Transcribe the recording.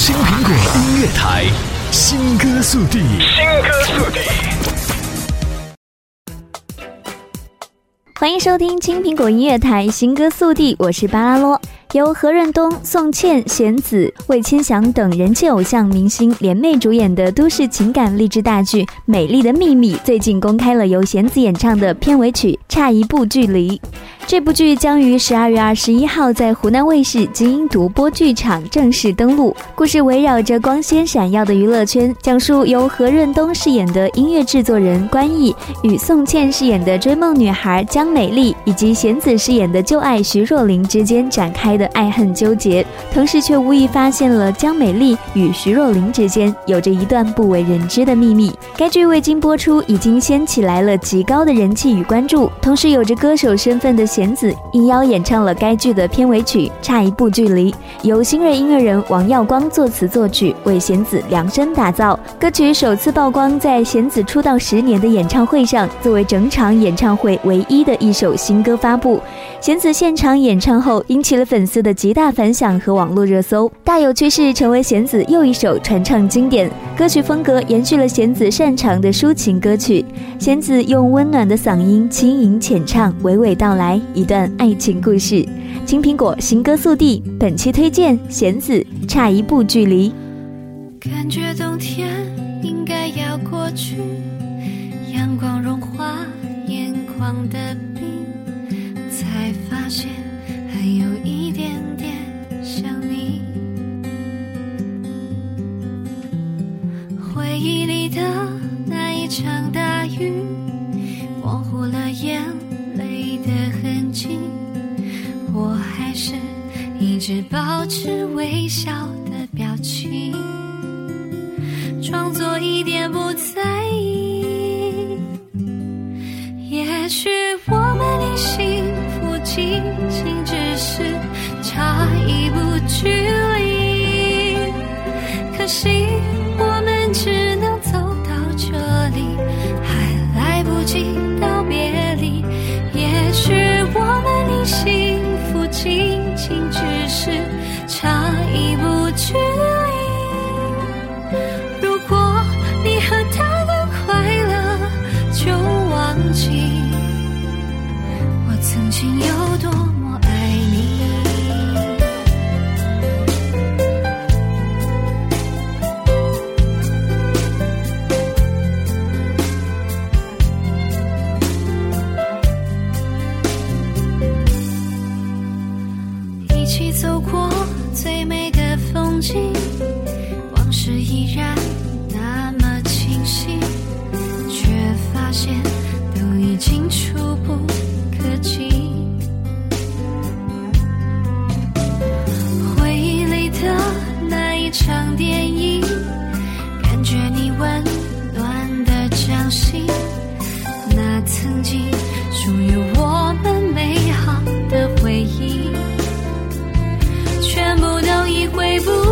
青苹果音乐台，新歌速递，新歌速递。欢迎收听青苹果音乐台新歌速递，我是巴拉罗。由何润东、宋茜、贤子、魏千祥等人气偶像明星联袂主演的都市情感励志大剧《美丽的秘密》，最近公开了由贤子演唱的片尾曲《差一步距离》。这部剧将于十二月二十一号在湖南卫视金鹰独播剧场正式登陆。故事围绕着光鲜闪耀的娱乐圈，讲述由何润东饰演的音乐制作人关毅与宋茜饰演的追梦女孩江美丽，以及贤子饰演的旧爱徐若琳之间展开的爱恨纠结。同时，却无意发现了江美丽与徐若琳之间有着一段不为人知的秘密。该剧未经播出，已经掀起来了极高的人气与关注。同时，有着歌手身份的贤子应邀演唱了该剧的片尾曲《差一步距离》，由新锐音乐人王耀光作词作曲，为贤子量身打造。歌曲首次曝光在贤子出道十年的演唱会上，作为整场演唱会唯一的一首新歌发布。贤子现场演唱后，引起了粉丝的极大反响和网络热搜，大有趋势成为贤子又一首传唱经典。歌曲风格延续了贤子擅长的抒情歌曲，贤子用温暖的嗓音轻盈浅唱，娓娓道来。一段爱情故事，青苹果新歌速递，本期推荐弦子差一步距离。感觉冬天应该要过去，阳光融化眼眶的冰，才发现还有一点点想你。回忆里的那一场大雨，只保持微笑的表情，装作一点不在意。也许我们离幸福仅仅只是差一步距离，可惜我们只曾经有多么爱你。一起走过最美的风景。往事依然会不